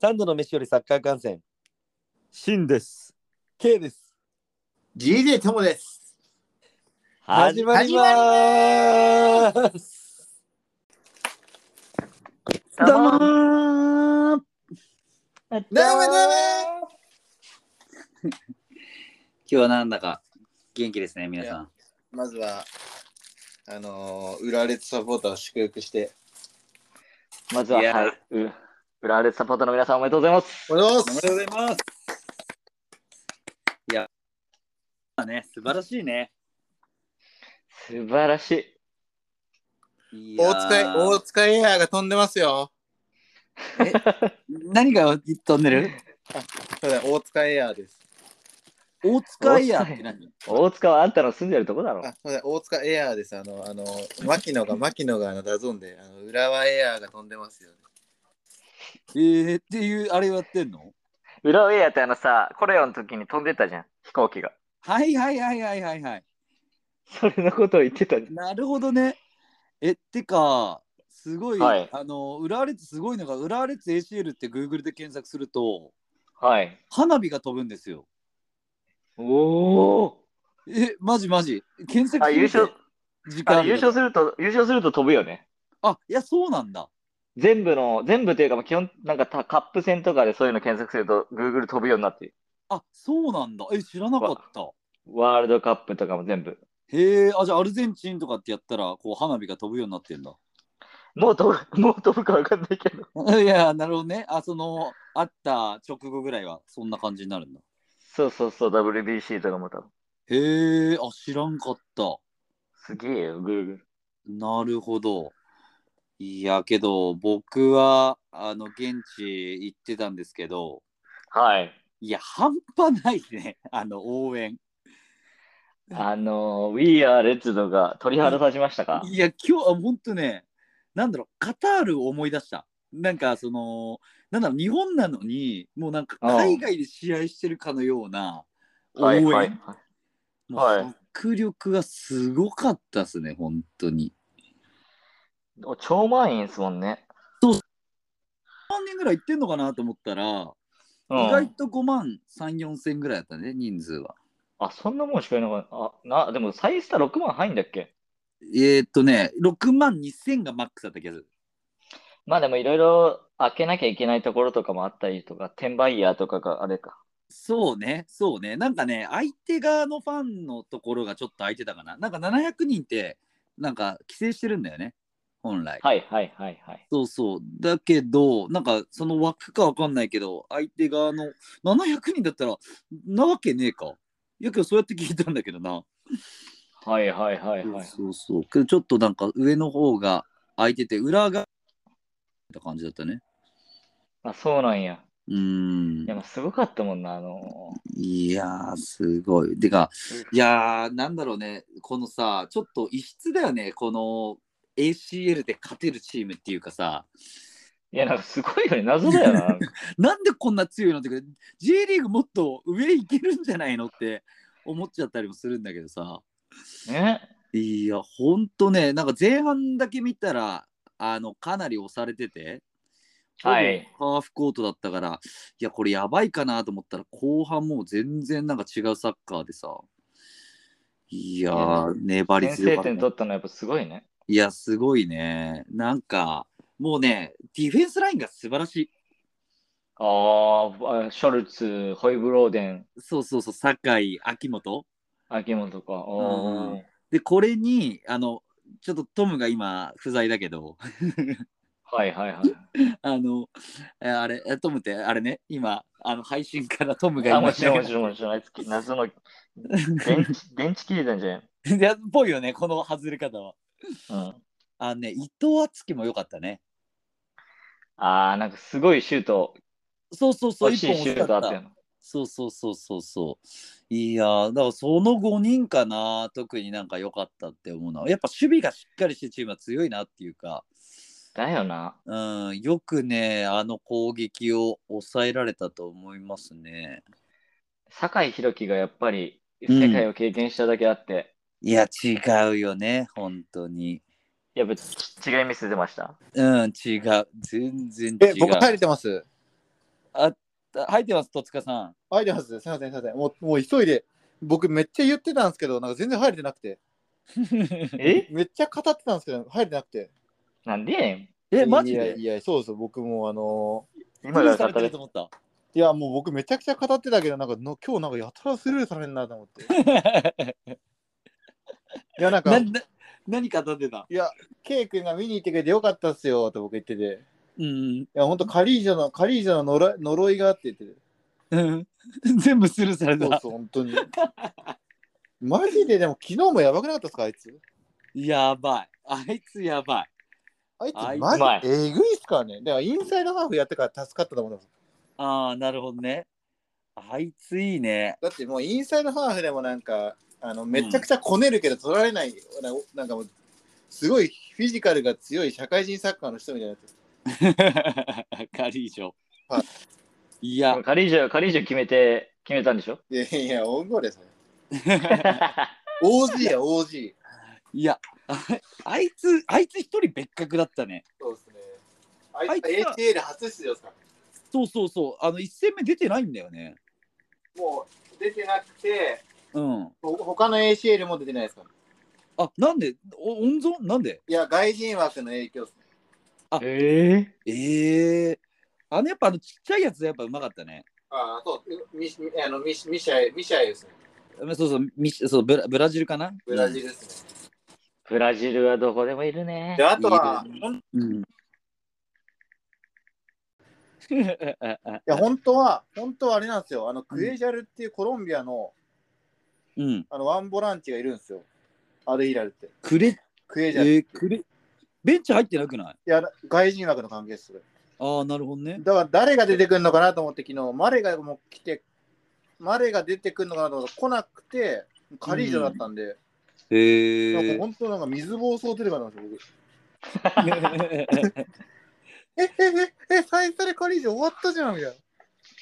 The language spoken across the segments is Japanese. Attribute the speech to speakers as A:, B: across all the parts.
A: 三度の飯よりサッカー観戦、
B: シンです。
A: K です。
C: GJ ともです。
A: 始まりまーす。
B: どうもー
C: どうもどうも
B: 今日はなんだか元気ですね、皆さん。
C: まずは、あのー、浦和レッズサポーターを祝福して、
D: まずは、
B: いや
D: はい、う浦和レッズサポーターの皆さんおめでとうございます。
C: おはようござい
B: おめでとうございます。いや、まあね、素晴らしいね。
D: 素晴らしい。
B: い
C: ます。大塚大塚エアーが飛んでますよ。
B: 何が飛んでる？
C: そうだ、大塚エアーです。
B: 大塚イヤーって何？
D: 大塚はあんたの住んでるとこだろ。
C: あ、そうだ、大塚エアーです。あの、あの、槙野が、槙野があの DAZN で、あの浦和エアーが飛んでますよね。
B: えー、っていう、あれやってんの？
D: 浦和エアってあのさ、コレオの時に飛んでたじゃん、飛行機が。
B: はいはいはいはいはいはい。
D: それのことを言ってたじゃん。
B: なるほどね。え、ってか、すごい、
D: はい
B: あの、浦和レッズすごいのが、浦和レッズ ACL って Google で検索すると、
D: はい。
B: 花火が飛ぶんですよ。
D: おお。
B: え、マジマジ。検索
D: あ、優勝、
B: 時間
D: あ優勝すると、優勝すると飛ぶよね。
B: あ、いや、そうなんだ。
D: 全部の、全部というか、まあ基本、なんかたカップ戦とかでそういうの検索すると、Google 飛ぶようになってる。
B: あ、そうなんだ。え、知らなかった。
D: ワールドカップとかも全部。
B: へえ、あ、じゃあアルゼンチンとかってやったら、こう、花火が飛ぶようになってんだ。
D: もう飛ぶ、もう飛ぶかわかんないけど。
B: いや、なるほどね。あ、その、会った直後ぐらいは、そんな感じになるんだ。
D: そうそうそう、WBC とかも多分。
B: へえ、あ、知らんかった。
D: すげえよ、Google。
B: なるほど。いや、けど、僕は、あの、現地行ってたんですけど、
D: はい。
B: いや、半端ないね、あの、応援。
D: あの、We Are Reds とか鳥肌立ちましたか？
B: いや、今日は本当ね、なんだろう、カタールを思い出した。なんか、その、なんだろう、日本なのに、もうなんか、海外で試合してるかのような応援。
D: はいはい。はい
B: 迫力がすごかったですね、本当に。
D: お超満員ですもんね。
B: 3万人ぐらい行ってんのかなと思ったら、
D: うん
B: 意外と5万3、4千ぐらいだったね、人数は。
D: あ、そんなもんしかいなかった。あ、な、でもサイスタ6万入んだっけ？
B: えー、っとね、6万2千がマックスだった気がする。
D: まあでもいろいろ開けなきゃいけないところとかもあったりとか、転売ヤーとかがあれか。
B: そうね、そうね。なんかね、相手側のファンのところがちょっと空いてたかな。なんか700人って、なんか規制してるんだよね、本来。
D: はいはいはいはい。
B: そうそう。だけど、なんかその枠かわかんないけど、相手側の700人だったら、なわけねえか。いやけど、そうやって聞いたんだけどな。
D: はいはいはいはい。
B: そうそう。けど、ちょっとなんか上の方が空いてて、裏が、た感じだったね。
D: あ、そうなんや。
B: うーん
D: いや、。まあすごかったもんな、あの
B: いやー、すごい。てか、いやー、なんだろうね、このさ、ちょっと異質だよね、この ACL で勝てるチームっていうかさ、
D: いや、なんかすごいよね、謎だよな。なん
B: でこんな強いのってか、J リーグもっと上行けるんじゃないのって思っちゃったりもするんだけどさ、
D: ね。
B: いや、ほんとね、なんか前半だけ見たら、あの、かなり押されてて、
D: はい
B: ハーフコートだったから、いや、これやばいかなと思ったら、後半もう全然なんか違うサッカーでさ、いやー、粘り
D: 先
B: 強かったね。
D: 取ったのはやっぱすごいね。
B: いや、すごいね。なんか、もうね、ディフェンスラインが素晴らしい。
D: あーあ、ショルツ、ホイブローデン、
B: そうそうそう、酒井、秋元。
D: 秋元か。お
B: うん
D: ー
B: で、これに、あの、ちょっとトムが今不在だけど、
D: はいはいはい。
B: あの、えあれ、えトムって、あれね、今、あの配信からトムが
D: あ、
B: 今、
D: もちろんもちろんもちろん。あいつき謎の電池、電池切れたんじゃん。
B: いやっぽいよね、この外れ方は。
D: うん。
B: あのね、伊藤敦樹も良かったね。
D: ああ、なんかすごいシュート、
B: そうそうそう、
D: 惜しいシュートあったよな。
B: そうそうそうそうそう。いやー、だからその5人かな、特になんか良かったって思うのは、やっぱ守備がしっかりしてるチームは強いなっていうか、
D: だよな。
B: うん、よくね、あの攻撃を抑えられたと思いますね。
D: 酒井宏樹がやっぱり世界を経験しただけあって、
B: いや、違うよね、本当に。
D: やっぱち違い見せてました。
B: うん、違う。全然違う。
C: え、僕入れてます？
B: 入ってます、戸塚さん。
C: 入れてます。すいません、すいません。もう、もう急いで。僕めっちゃ言ってたんですけど、なんか全然入れてなくて。
D: え？
C: めっちゃ語ってたんですけど、入れてなくて。
D: なんで
B: え、マジで？
C: いやいや、そうです。僕もあの
D: 今が
B: され
D: 語れ
B: てると思った？
C: ーいや、もう僕めちゃくちゃ語ってたけど、なんかの今日なんかやたらスルーされんなと思って。いや、なんか、
B: ないな何語ってた？
C: や、ケイ君が見に行ってくれてよかったっすよって僕言ってて。
B: うん。
C: いや、ほんとカリージョの、カリージョの呪い呪いがあって言ってて。
B: うん 全部スルーされた。
C: そうそう、本当に。マジででも昨日もやばくなかったですか、あいつ？
B: やばい。あいつやばい。
C: あいつ
B: あいつ
C: マジえぐいっすからね。だからインサイドハーフやってから助かったと思うんです。
B: ああ、なるほどね。あいついいね。
C: だってもうインサイドハーフでもなんか、あのめちゃくちゃこねるけど取られない、ななんかもう、すごいフィジカルが強い社会人サッカーの人みたいなやつ。
B: カリージョ
C: はい
B: や、
D: カリージョ、カリージョ決めて、決めたんでしょ？
C: いやいや、オウンゴールですね。OG や OG。
B: いや、あ あいつ、あいつ一人別格だったね。
C: そうですね。あいつ ATL 初出場ですか？
B: そうそうそう。あの、一戦目出てないんだよね。
C: もう出てなくて、
B: うん。
C: ほ他の ACL も出てないですか？
B: あ、なんで？お温存？なんで？
C: いや、外人枠の影響ですね。
D: え
B: ええあの、やっぱあの、ちっちゃいやつやっぱうまかったね。
C: ああ、そう、ミミあのミシミシャエ、ミシャエですね。
B: そうそう、ミシそうブラブラジルかな？
C: ブラジルですね。
D: ブラジルはどこでもいるね
C: で、。あとは、
B: いい
C: ほんい
B: うん。
C: や、本当は、本当はあれなんですよ。あの、クエジャルっていうコロンビアの、
B: うん。
C: あの、ワンボランチがいるんですよ。アルヒラルって。
B: くれ、え
C: クエジャル。い
B: ー、くれ、ベンチ入ってなくない？
C: や、外人枠の関係です。それ
B: ああ、なるほどね。
C: だから、誰が出てくるのかなと思って、昨日、マレがもう来て、マレが出てくるのかなと思って、来なくて、カリージョだったんで、
B: へ
C: なんか
B: え。
C: 本当なんか水暴走出るかなと思って、僕。え、え、え、え、最初でカリージョ終わったじゃん、みたいな。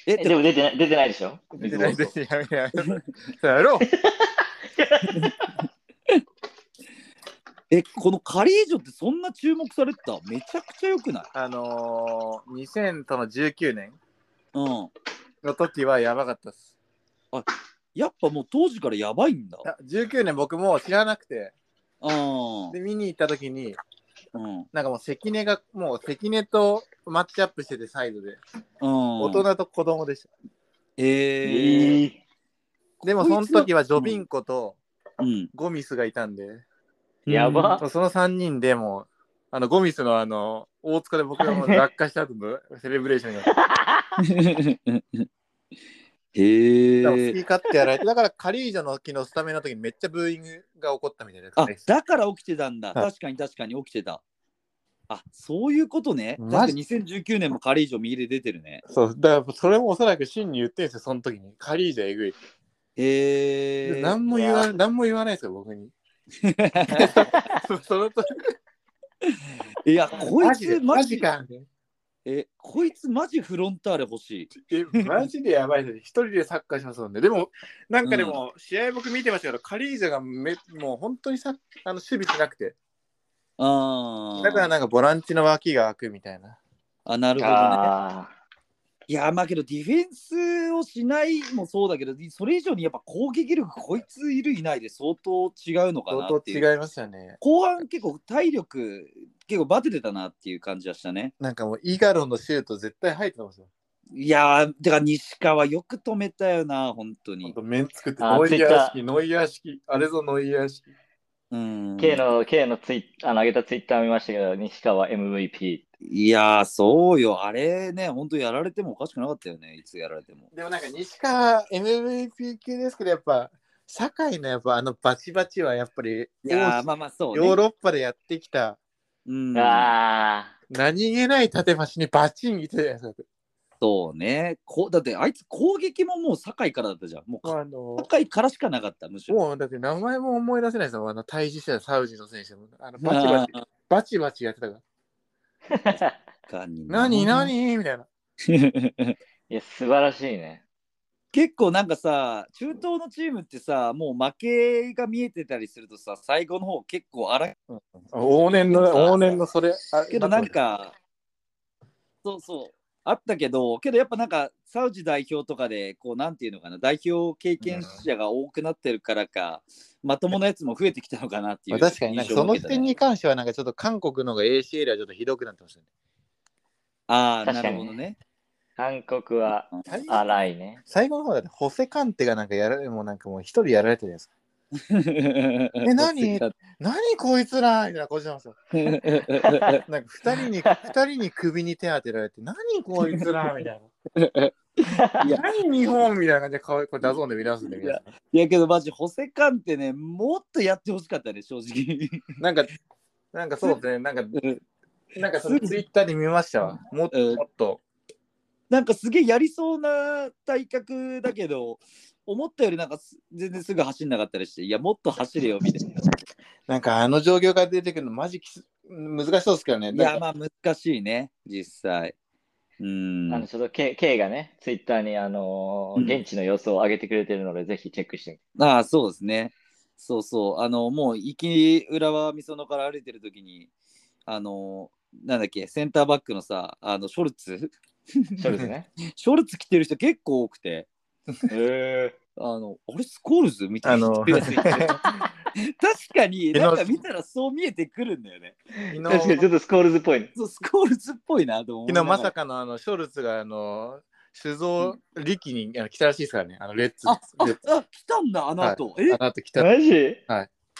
B: え、
D: えでも出てない出てないでしょ？
C: 出てない、出てない、やめやめ。そうやろう。
B: え、このカリージョってそんな注目されてた？めちゃくちゃ良くない？
C: あのー、2000との19年
B: うん。
C: の時はやばかったっす。
B: やっぱもう当時からやばいんだ
C: い。や19年僕も知らなくて、
B: うん。
C: で、見に行った時に、
B: うん。
C: なんかもう関根が、もう関根とマッチアップしてて、サイドで。
B: うん。
C: 大人と子供でした。
B: えー。
D: え
C: でもその時はジョビンコと
B: うん。
C: ゴミスがいたんで、
D: やば
C: その3人でもう、あのゴミスのあの、大塚で僕がもう落下した後のセレブレーションが。
B: へ
C: だから好
B: え
C: き。勝手やられて、だからカリージョの昨日スタメンの時にめっちゃブーイングが起こったみたいな
B: あ
C: です。
B: だから起きてたんだ。
C: はい
B: 確かに確かに起きてた。あそういうことね。確かに2019年もカリージョ右で出てるね。
C: そう、だからそれもおそらく真に言ってるんですよ、その時に。カリージョえぐい。
B: へえ。
C: 何も言わ何も言わないですよ、僕に。そのと
B: いや、こいつマジ
C: か。
B: え、こいつマジフロンターレ欲しい。
C: え、マジでやばいです。一人でサッカーしますもんね。でも、なんかでも、試合僕見てましたけど、カリージョがめもう本当にさあの守備しなくて、
B: ああ。
C: だからなんかボランチの脇が開くみたいな。
B: あ、なるほどね。
D: あ
B: いや、まあけどディフェンスをしないもそうだけど、それ以上にやっぱ攻撃力、こいついるいないで相当違うのか
C: 相
B: なっていう。
C: 当違いますよね。
B: 後半結構体力、結構バテてたなっていう感じはしたね。
C: なんかもう、イガロンのシュート絶対入ってますよ。
B: いやー、てか西川よく止めたよな、本当に
C: ほんと。面作って、
D: あ
C: ノイヤー式、ノイヤー式、あれぞノイヤー式。
B: うん。
D: K の K のツイあの上げたツイッター見ましたけど、西川 MVP。
B: いやー、そうよ。あれね、本当やられてもおかしくなかったよね、いつやられても。
C: でもなんか西川 MVP 級ですけど、やっぱ、堺のやっぱあのバチバチはやっぱり、
B: いやー、まあまあそうね。
C: ヨーロッパでやってきた、
B: うん、
D: あ
C: 何気ない縦橋にバチン来てるやつだって。
B: そうねこ。だってあいつ攻撃ももう堺からだったじゃん。もう
C: あの
B: 堺からしかなかった、むしろ。
C: もうだって名前も思い出せないですよ。あの対峙したサウジの選手も。あのバチバチ、バチバチやってたから。何何？みたいな。
D: いや、素晴らしいね。
B: 結構なんかさ、中東のチームってさ、もう負けが見えてたりするとさ、最後の方結構荒い
C: 往年の、往年のそれ。あ
B: けどなん、か、そうそう、あったけど、けどやっぱなんか、サウジ代表とかで、こう、なんていうのかな、代表経験者が多くなってるからか、まともなやつも増えてきたのかなっていう、
C: 確かになんかその時点に関しては、なんかちょっと韓国の方が ACL はちょっとひどくなってますよね。
B: ああ、なるほどね。
D: 韓国は荒いね。
C: 最後の方だって、ホセカンテがなんかやられ、もうなんかもう一人やられてるじゃないですか。
B: え
C: 何？何こいつら？みたいな顔してますよ。なんか二人に、二人に首に手当てられて、何こいつら？みたいな。
B: いや
C: 何日本みたいな感じで顔、これ DAZN で見らすんで、皆さん。
B: いやけどマジ、ホセカンテね、もっとやってほしかったね、正直。
C: なんか、なんかそうですね、なんか、なんかそれツイッターで見ましたわ。もっと
B: うん
C: もっと。
B: なんかすげえやりそうな体格だけど、思ったよりなんかす全然すぐ走んなかったりして、いや、もっと走れよみたいな。
C: なんかあの状況が出てくるの、マジきつ難しそうですけどね。
B: いや、まあ難しいね、実際。うん。
D: あのちょっと K, K がね、ツイッターに、あのー
B: うん
D: 現地の様子を上げてくれてるので、ぜひチェックしてみて。
B: ああ、そうですね。そうそう。あの、もう、行き浦和美園から歩いてるときに、あの、なんだっけ、センターバックのさ、あの、ショルツ？
D: そうですね。
B: ショルツ着てる人結構多くて、
D: へ
B: あの、あれスコールズみたいな。
C: あの、
B: 確かに、なんか見たらそう見えてくるんだよね。
D: ー確かにちょっとスコールズっぽいね。
B: そう、スコールズっぽいなと思う。
C: 昨日まさかのあのショルツがあの酒造力にあの来たらしいですからね、あのレッツ。
B: あ、あ、
C: レッツ
B: あ、来たんだ、あの後。
C: はいあの後来た。
D: マジ？
B: え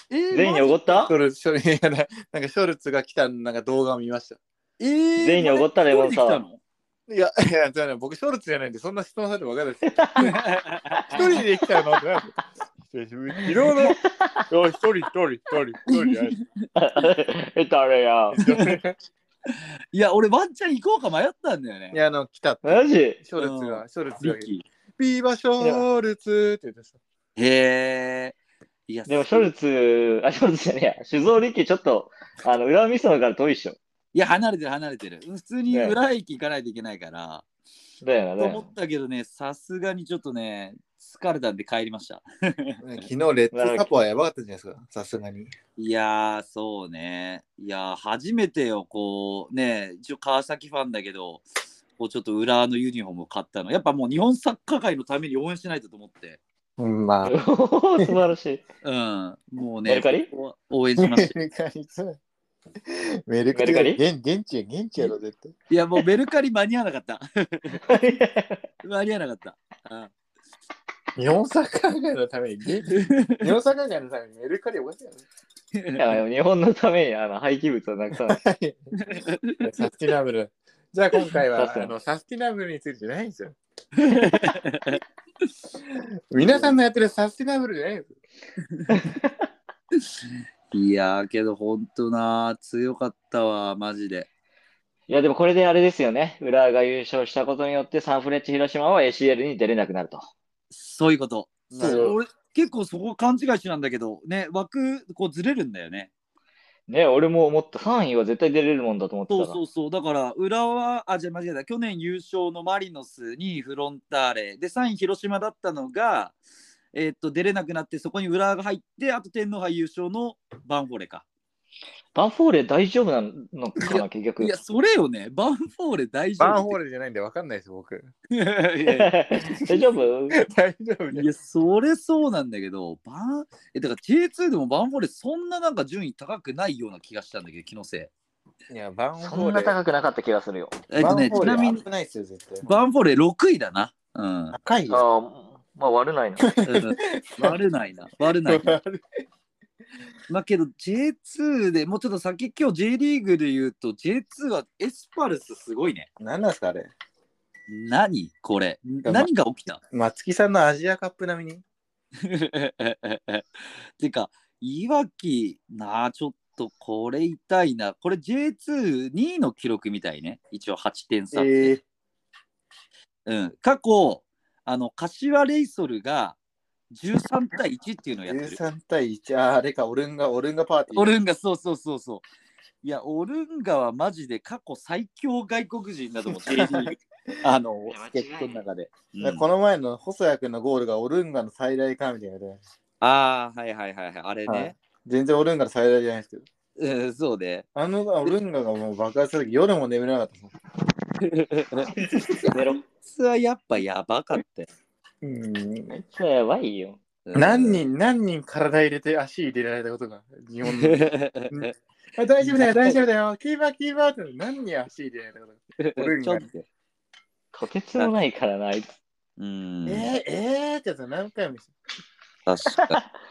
B: えー
D: 全員におごった？
C: ショルツショルいやななんかショルツが来たなんか動画を見ました。
B: えー、
D: 全員におごったレモンサワー
C: いや、いや、じゃあね、僕ショルツじゃないんで、そんな質問されても分かんないです。一人で来たのってなる？久しぶり昨日の、おい一人一人一人一人や
D: え、誰や？
B: いや、俺ワンチャン行こうか迷ったんだよね
C: い。や、あの、来たって。
D: マジ？
C: ショルツが、ショルツが
B: リッ、キ
C: ピーバショルツって言ってさ。
B: ー。へえ。いや、
D: でも、ショルツ、あ、ショルツじゃねえや。酒造力ちょっと、あの、裏味噌から遠いっしょ。
B: いや、離れてる、離れてる。普通に
D: ね
B: 裏駅行かないといけないから。
D: だよな、
B: と思ったけどね、さすがにちょっとね、疲れたんで帰りました。
C: 昨日、レッツサポはやばかったじゃないですか、さすがに。
B: いやー、そうね。いやー、初めてよ、こう、ね、一応川崎ファンだけど、こうちょっと裏のユニフォームを買ったの。やっぱもう日本サッカー界のために応援しないとと思って。
C: うん、まあ。
D: な。素晴らしい。
B: うん、もうね
D: メルカリ、
B: ここ応援しました。
C: メルカリメルカ現現地や、現地やろ、絶対。
B: いや、もうメルカリ間に合わなかった。間に合わなかった。うん
C: 日本サッカー界のために、日本サッカー界のためにメルカリおかしいやろ。
D: いや日本のためにあの廃棄物をなくさない。
C: サスティナブル。じゃあ今回は
D: 確かに
C: あのサスティナブルについてじゃないんですよ。皆さんのやってるサスティナブルじゃないんですよ。
B: いやー、けど本当な、強かったわ、マジで。
D: いや、でもこれであれですよね。浦和が優勝したことによって、サンフレッチェ広島は ACL に出れなくなると。
B: そういうこと。そう俺結構そこ勘違いしなんだけど、ね、枠こうずれるんだよね。
D: ね、俺も思った。3位は絶対出れるもんだと思ってたら。
B: そうそうそう。だから、浦和、あ、じゃあ間違えた。去年優勝のマリノスにフロンターレ。で、3位広島だったのが、えーっと、出れなくなって、そこに浦和が入って、あと天皇杯優勝のバンフォーレか。
D: バンフォーレ大丈夫なのかな、結局。
B: いや、それよね。バンフォーレ大丈夫。
C: バンホールじゃないんで分かんないです、僕。
D: 大丈夫？
C: 大丈夫
B: いや、それそうなんだけど、バン、え、だから J2 でもバンフォーレそんななんか順位高くないような気がしたんだけど、気のせい。
C: いや、バン
D: そんな
C: ホール。
D: 高くなかった気がするよ。
B: えっとね、ちなみに。バンフォーレ6位だな。うん。
C: 高いよ。
D: まあ悪ないな。
B: うん悪ないな。悪ないな。まあけど J2 でもうちょっと先今日 J リーグで言うと J2 はエスパルスすごいね。
C: 何なんですか、あれ。
B: 何これ？
C: ま
B: 何が起きた？
C: 松木さんのアジアカップ並みに？
B: てか、いわきなあ、ちょっとこれ痛いな。これ J22 位の記録みたいね。一応8点差って。
C: え
B: うん、過去、あの柏レイソルが13対1っていうのをやってる。
C: 13対1。あー、あれか、オルンガ、オルンガパーティー。
B: オルンガ、そうそうそうそう。いや、オルンガはマジで過去最強外国人だと思う。J リーグ あの
D: いや間違い
B: 助っ人の中で。うん
C: この前の細谷君のゴールがオルンガの最大かみたいなね。
B: ああ、はいはいはいはい。あれ
C: は
B: ね
C: い。全然オルンガの最大じゃないですけど。
B: うんそうね。
C: あのオルンガがもう爆発した時夜も眠れなかった。
D: 寝ろ。
B: つはやっぱやばかったよ。
C: うん
D: あいつはやばいよ。
B: うん
C: 何人、何人体入れて足入れられたことが、日本の。あ大丈夫だよ、大丈夫だよ、キーパー、キーパーって何人足入れられたことが。オルンガに
B: ちょっと。
D: とてつもないからな、あいつ。
B: うん。
C: えー、えーってやつ何回もし
B: 確かに。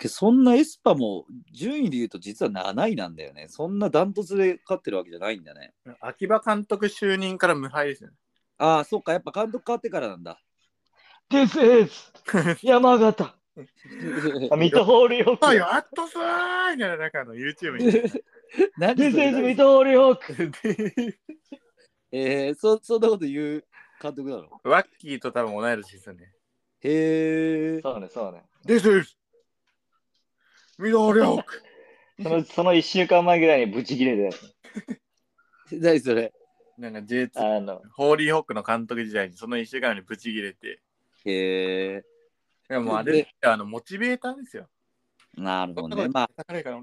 B: けそんなエスパも順位で言うと実は7位なんだよね。そんなダントツで勝ってるわけじゃないんだね。
C: 秋葉監督就任から無敗ですよね。
B: ああ、そっか、やっぱ監督変わってからなんだ。
D: This is 山形。あ、水戸ホールホー
C: あ、
D: ク。
C: やっとさーみたいな、なんかあの YouTube に。
B: 何
D: This is 水戸ホールホーク。
B: えー、そそんなこと言う監督なの？
C: ワッキーと多分同い年ですよね。
B: へえ。
D: そうね、そうね。
C: This is ミドルホーク。
D: そのその1週間前ぐらいにブチ切れて、
B: 何それ？
C: なんか J2、
D: あの、
C: ホーリーホークの監督時代にその一週間にブチ切れて。
B: へえ。
C: いやもうあれってあのモチベーターですよ。
B: なるほどね。まあ、
C: 高いから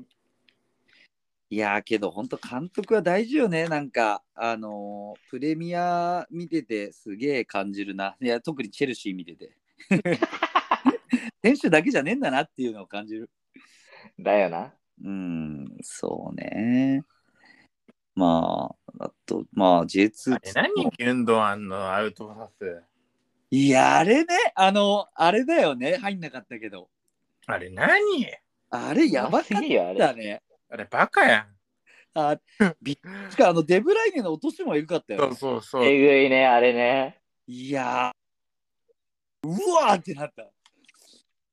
B: いやーけど本当監督は大事よね。なんか、あのープレミア見ててすげえ感じるな。いや、特にチェルシー見てて。選手だけじゃねえんだなっていうのを感じる。
D: だよな。
B: うん、そうね。まあ、あと、まあ、J2
C: あれ何？ギュンドアンのアウトパス。
B: いや、あれね、あの、あれだよね。入んなかったけど。
C: あれ何？
B: あれやばかっ。たね。
C: あれバカやん。
B: あびしかもあのデブライネの落としもエグかったよ
C: そう。そうそう。
D: えぐいね、あれね。
B: いやー、うわーってなった。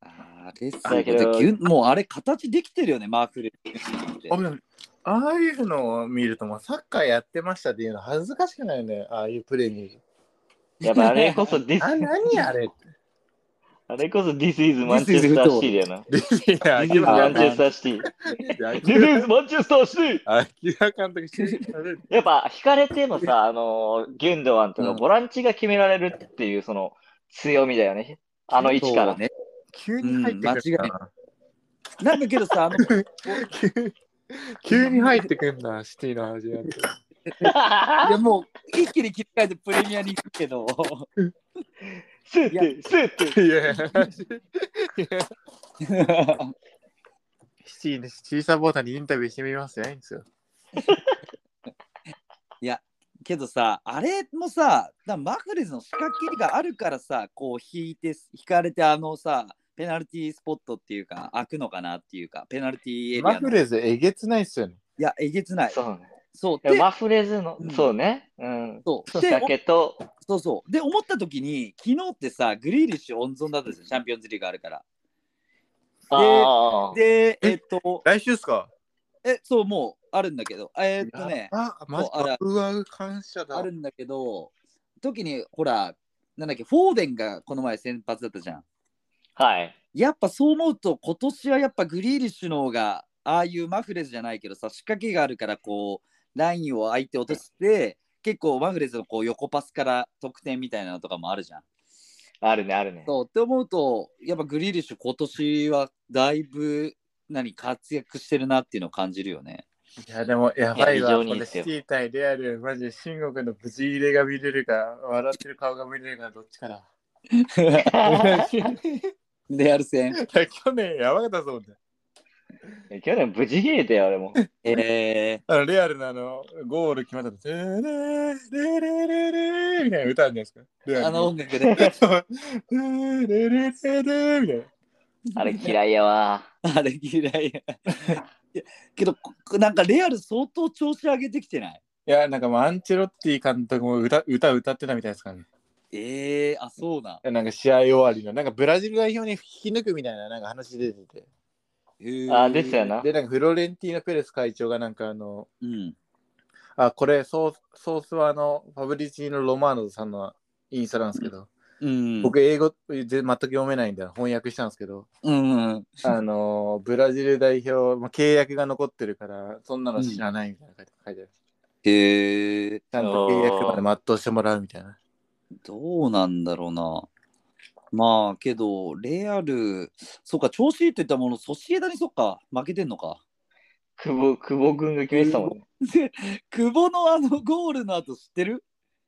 B: あれさ、もうあれ形できてるよね、マークレ。
C: あああいうのを見るともうサッカーやってましたっていうの恥ずかしくないよね。ああいうプレー見る
D: やっぱあれこそ This
C: と。あ、何あれ
D: あれこそ This is Manchester City だよな。
C: いや、秋
B: あ
C: 葉
D: マンチェスターシティ。This is Manchester City!
C: 秋葉監督してる。
D: やっぱ引かれてもさ、あのギュンドワンと
B: うん
D: かボランチが決められるっていうその強みだよね。あの位置から。
B: ね。
C: 急に入ってくるな。
B: なんだけどさ、あの、
C: 急急に入ってくんだ、シティの味なんて。
B: いやもう一気に切り替えてプレミアに行くけど、
D: スーッて、スーッて。
C: いやいや、シティのシティサポーターにインタビューしてみますじゃないんですよ。
B: けどさ、あれもさ、だマフレズの仕掛けがあるからさ、こう引いて、引かれて、あのさ、ペナルティースポットっていうか、開くのかなっていうか、ペナルティーエリアの。
C: マフレーズえげつないっすよね。
B: いや、えげつない。
D: そうね。
B: そう。
D: マフレズの
B: うん、
D: そうね。うん。
B: そう。
D: だ
B: で、
D: けど、
B: そうそう。で、思った時に、昨日ってさ、グリーリッシュ温存だったんですよ、チャンピオンズリーグあるから。
D: ああ。
B: で、え？っと、
C: 来週っすか？
B: え、そう、もうあるんだけど、えっとね、
C: あ、マジ
B: そうあら
C: か。うわ、感謝だ。
B: あるんだけど、時に、ほら、なんだっけ、フォーデンがこの前先発だったじゃん。
D: はい。
B: やっぱそう思うと、今年はやっぱグリーリッシュの方が、ああいうマフレズじゃないけどさ、仕掛けがあるから、こう、ラインを相手落として、結構マフレズのこう横パスから得点みたいなのとかもあるじゃん。
D: あるね、あるね。
B: そうって思うと、やっぱグリーリッシュ今年はだいぶ何活躍してるなっていうのを感じるよね。
C: いや、でも、やばいわ。
D: い
C: これ
D: っすよ
C: シティ対レアル、マジで慎吾君のブチ入れが見れるか、笑ってる顔が見れるか、どっちかだ。
B: レアル戦。
C: 去年やばかったぞ、ね、
D: 去年無事切れたよ、俺も。
B: え
C: あのレアルのあのゴール決まったと、レレレレレレみたいな歌あるじゃないですか。レア
B: ー、
C: ル
B: あの音楽で。
C: レレレレレみたいな。
D: あれ嫌いやわ。
B: あれ嫌いや。いやけど、こなんかレアル相当調子上げてきてない
C: いや、なんかもうアンチェロッティ監督も歌歌歌ってたみたいですからね。
B: ええー、あ、そうな
C: なんか試合終わりの、なんかブラジル代表に引き抜くみたいななんか話出てて。
B: えー
D: あ、ですよ。な。
C: で、なんかフロレンティーノ・ペレス会長がなんかあの、
B: うん。
C: あ、これソース、ソースはあの、ファブリチーノ・ロマーノさんのインスタなんですけど、
B: うん。
C: 僕英語全全く読めないんで翻訳したんですけど、
B: うんうん。
C: あの、ブラジル代表、まあ、契約が残ってるから、そんなの知らないみたいな書いて書いてある。
B: へえ、
C: ちゃんと契約まで全うしてもらうみたいな。
B: どうなんだろうな。まあけど、レアル、そうか、調子いいって言ったもの、ソシエダにそっか、負けてんのか。
D: 久保、久保君が決めてたもん
B: 久保のあのゴールの後知ってる？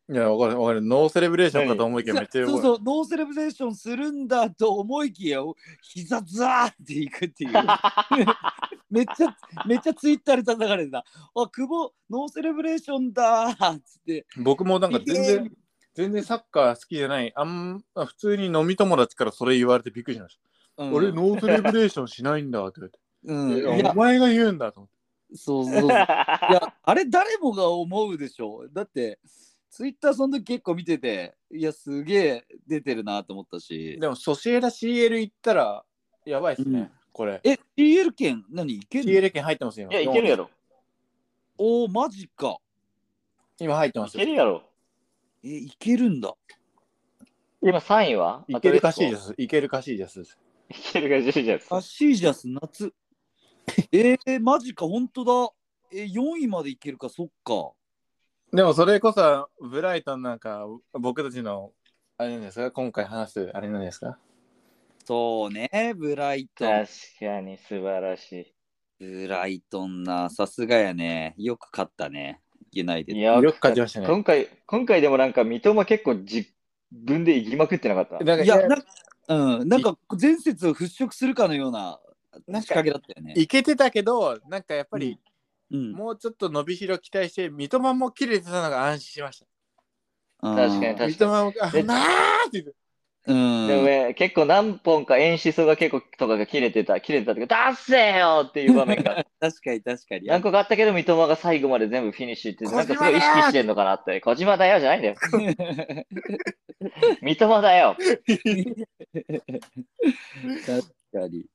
C: いや、わかるわかる。ノーセレブレーションかと思いきやめっちゃよ
B: そうそう、ノーセレブレーションするんだと思いきや、膝ザーっていくっていう。めっちゃ、めっちゃツイッターで叩かれてた。あ、久保、ノーセレブレーションだーっつって。
C: 僕もなんか全然、全然サッカー好きじゃない。あんま普通に飲み友達からそれ言われてびっくりしました。
B: うん
C: 俺、ノーセレブレーションしないんだって言
B: うん、
C: われて。
B: いや
C: お前が言うんだと思って。
B: そうそうそう。いや、あれ誰もが思うでしょ。だって、ツイッターその時結構見てて、いや、すげえ出てるなと思ったし。
C: でも、ソシエダ CL 行ったら、やばいっすね、
B: うん
C: これ。
B: え、CL 券何？いける
C: ？CL 券入ってますよ。
D: いや、いけるやろ。
B: おお、マジか。
C: 今入ってま
D: い
C: すよ。
D: けるやろ。
B: え、いけるんだ。
D: 今3位は？い
C: けるかしい
D: い。
C: です。いけるかしいです。
D: いけるかしいです。
B: カシージャス夏。えー、マジか、本当だ。え、4位までいけるか、そっか。
C: でも、それこそ、ブライトンなんか、僕たちの、あれなんですか？今回話す、あれなんですか？
B: そうね、ブライトン。
D: 確かに素晴らし
B: ブライトンな、さすがやね。よく勝ったね。ユナイテ
D: い。
B: ッ
D: いや
C: よく勝ちましたね
D: 今回、今回でもなんか三笘結構自分で行きまくってなかった？
B: ド。
C: だから
B: いや、なんか、うん、なんか前節を払拭するかのような
C: なんか
B: 仕掛けだったよね。
C: いけてたけど、なんかやっぱり、
B: うん、
C: もうちょっと伸びしろ期待して、三笘も切れてたのが安心しました。
B: 確
D: 確かに確かに
C: 三笘も、あ
D: で
C: なーって言って。
B: うん、
D: でもね、結構何本か演出が結構とかが切れてた、切れてたっていうか、出せよっていう場面が
B: 確かに確かに。
D: 何個かあったけど、三笘が最後まで全部フィニッシュって、なんかすごい意識してんのかなって、小島だよじゃないんだよ。三笘だよ。
B: 確かに。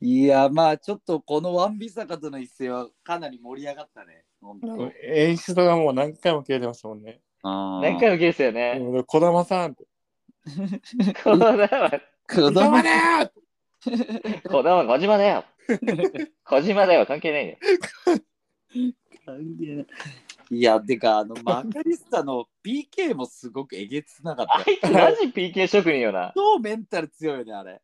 B: いや、まあちょっとこのワンビサカとの一戦はかなり盛り上がったね。
C: 演出がもう何回も切れてましたもんね。
D: 何回も切れてたよね。
C: も児玉さんって。
D: 小玉だよ。
B: 子供
C: 児玉だよ。
D: 小玉、小島だよ。小島だよ。関係ないよ。
B: 関係ないいや、てか、あの、マカリスタの PK もすごくえげつなかった
D: あ。いつマジ PK 職人よ。な。
B: 超メンタル強いよ。ね、あれ。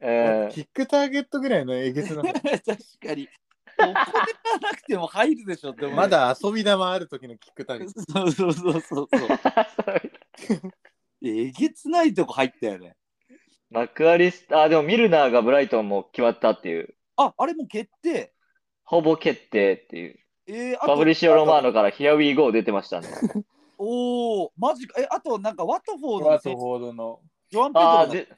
D: うん
C: キックターゲットぐらいのえげつな。
B: 確かに。お金がなくても入るでしょって。
C: ま。だ遊び玉ある時のキックターゲット。
B: そうそうそうそう。えげつないとこ入ったよね。
D: マクアリスタ、あ、でもミルナーがブライトンも決まったっていう、
B: あ、あれもう決定。
D: ほぼ決定っていう。
B: えー、あと
D: ファブリシオ・ロマーノから Here We Go 出てましたね。
B: おお、マジか。え、あとなんかワトフォードの選手
C: ワトフォードの。
B: ジョアン・ペド
D: ああ、
B: ロだ
D: で、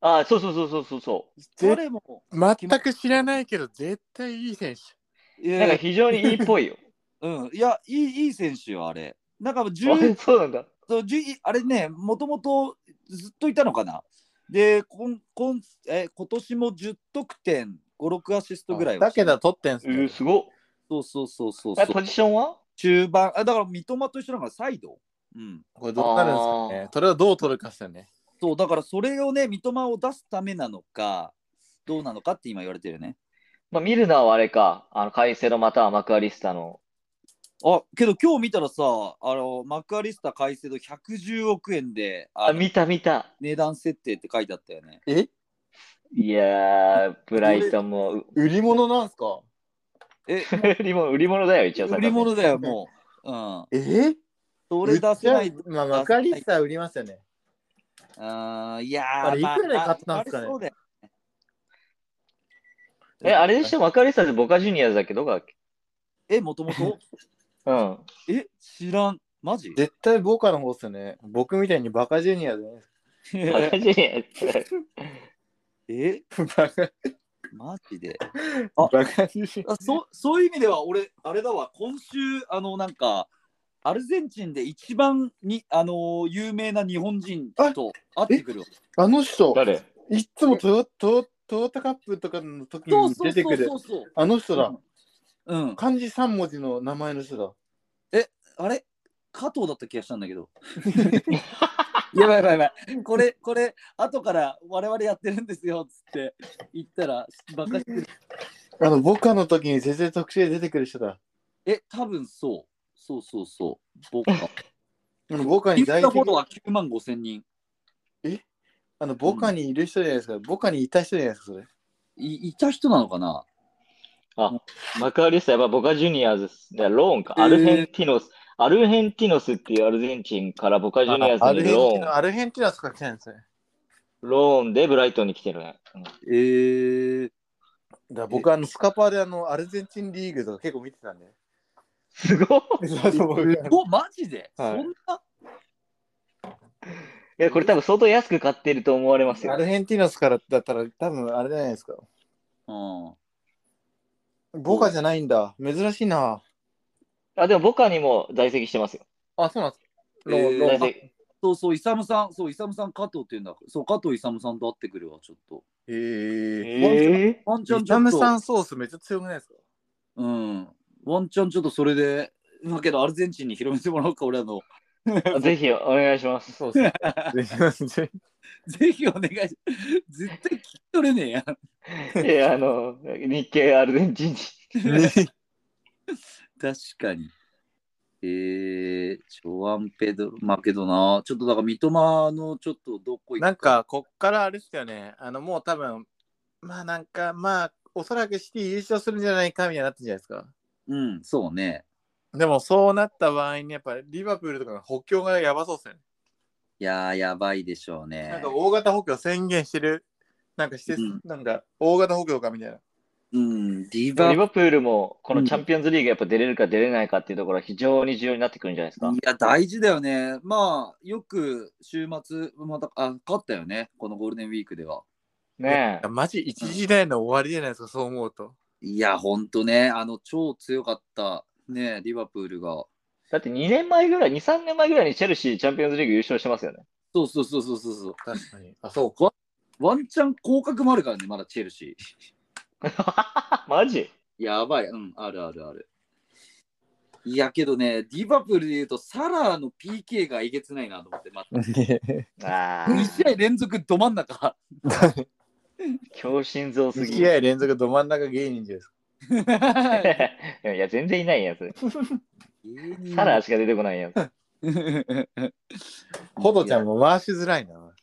D: あーそうそうそうそうそうそ
B: 彼も、
C: 全く知らないけど、絶対いい選手。
D: なんか非常にいいっぽいよ。
B: うん、いや、いいいい選手よ、あれ。なんか
D: あ
B: 10
D: そうなんだ。
B: そう10あれね、もともとずっといたのかな。で、こんこんえ今年も10得点、5、6アシストぐらいは
C: だけど取ってんす
D: えー、
C: ね。
D: すごっ。
B: そうそうそうそうそう。
D: えポジションは？
B: 中盤、あだから三笘と一緒だからサイド？うん。
C: これどうなるんですかね。それをどう取るかっすよね。
B: そう、だからそれをね、三笘を出すためなのか、どうなのかって今言われてるよね。
D: まあ、ミルナーはあれか、あの、カイセロまたはマクアリスタの。
B: あ、けど今日見たらさ、あの、マクアリスタ改正度110億円で、あ
D: あ、
B: の
D: 見た見た。
B: 値段設定って書いてあったよね。
C: え？
D: いやー、ブライトンも、う
C: 売り物なんすか？
B: え、
D: 売り物、売り物だよ、一応。
B: 売り物だよ、もう。うん。
C: え
B: それ出せない。
C: まあ、マカリスタ売りますよね。
B: あーいやー、
C: あれいくらで買ったんですかね？
B: ああれそうだよ
D: え、あれでしょ、マクアリスタってボカジュニアだっけ？どこだっけ？
B: え、もともと
D: うん。
B: え、知らん。マジ？
C: 絶対ボカの方っすよね。僕みたいにバカジュニアでね。
D: ボカジュニアって。
B: え、
C: バカ
B: マジで？
C: バカジュニ
B: あそそういう意味では俺あれだわ今週あのなんかアルゼンチンで一番にあのー有名な日本人と会ってくるわ
C: ア。あの人、
D: 誰？
C: いっつもトヨトヨトヨタカップとかの時に
B: そうそう
C: 出てくる
B: そうそう。そう
C: あの人だ。
B: うん
C: 漢字3文字の名前の人だ。
B: あれ？加藤だった気がしたんだけど やばいやばいやばいこれこれ後から我々やってるんですよっつって言ったらバカしてる
C: あの、ボカの時に全然特集で出てくる人だ。
B: え多分そうそうそうそう。ボカ。
C: あのボカ
B: インス
C: に在籍
B: タフォロワー9万5千人。
C: あのボカにいる人じゃないですか。ボカにいた人じゃないですか、それ。
B: いいた人なのかな？
D: マクアリスタやっぱボカジュニアーズです。でローンか。
B: えー
D: アルヘンティノス。アルヘンティノスっていうアルゼンチンからボカジュニアーズにローン
C: ルヘンティノ、アルヘンティノスから来たんですね。
D: ローンでブライトンに来てるね。うん
B: えー、
C: だ僕あのスカパーであのアルゼンチンリーグとか結構見てたんで。
D: すごい。
C: そうそう僕
B: お、マジで、
C: はい
B: そんな？い
D: や、これ多分相当安く買ってると思われますよ。
C: アルヘンティノスからだったら多分あれじゃないですか。
B: うん。
C: ボカじゃないんだ。珍しいな。
D: あ、でもボカにも在籍してますよ。
C: あ、そうなんですか。ロ
B: えー
C: ロ
D: 在籍
B: そうそう、イサムさん、そう、イサムさん加藤っていうんだ。そう、加藤イサムさんと会ってくるわ、ちょっと。
C: へえ。
D: え
B: ワンチャン
C: イタム
B: ちょっと、
C: さんソースめっちゃ強くないですか？
B: うん。ワンチャンちょっとそれで、だけどアルゼンチンに広めてもらおうか、俺らの。
D: ー、ぜひお願いします。
C: そうです。ぜ
B: ぜひお願いし絶対聞き取れねえやん。
D: いや、あの、日系アルゼンチン人。
C: ひ
B: 確かに。えー、ジョアン・ペドロ、まあけどな、ちょっとだから三笘のちょっとどこ行く
C: なん、か、こっからあれですよね。あの、もう多分、まあなんか、まあ、おそらくシティ優勝するんじゃないかみたいになってるんじゃないですか。
B: うん、そうね。
C: でも、そうなった場合に、やっぱりリバプールとかの補強がやばそうですよね。
B: いやー、やばいでしょうね。
C: なんか大型補強宣言してる、なんかして、
B: うん
C: なんか大型補強かみたいな。
B: うん、リバ
D: リバプールもこのチャンピオンズリーグやっぱ出れるか出れないかっていうところは非常に重要になってくるんじゃないですか。
B: いや、大事だよね。まあ、よく週末、また、あ、勝ったよね、このゴールデンウィークでは。
D: ねえ。
C: マジ一時代の終わりじゃないですか、そう思うと。
B: いや、ほんとね、あの、超強かった、ね、リバプールが。
D: だって2年前ぐらい、2、3年前ぐらいにチェルシーチャンピオンズリーグ優勝してますよね。
B: そうそうそうそうそうそう。
C: 確かに。あ、そうか。
B: ワンチャン降格もあるからね、まだチェルシー。
D: マジ？
B: やばい、うん、あるあるある。いやけどね、リバプールで言うと、サラーの PK がえげつないなと思って、ま
D: あ
B: 2試合連続ど真ん中。
D: あ、強心臓す
C: 2
D: ぎ
C: 試合連続ど真ん中芸人じゃないですか。
D: いや、全然いないやつ。サラーしか出てこないやつ。
C: ほどちゃんも回しづらいな。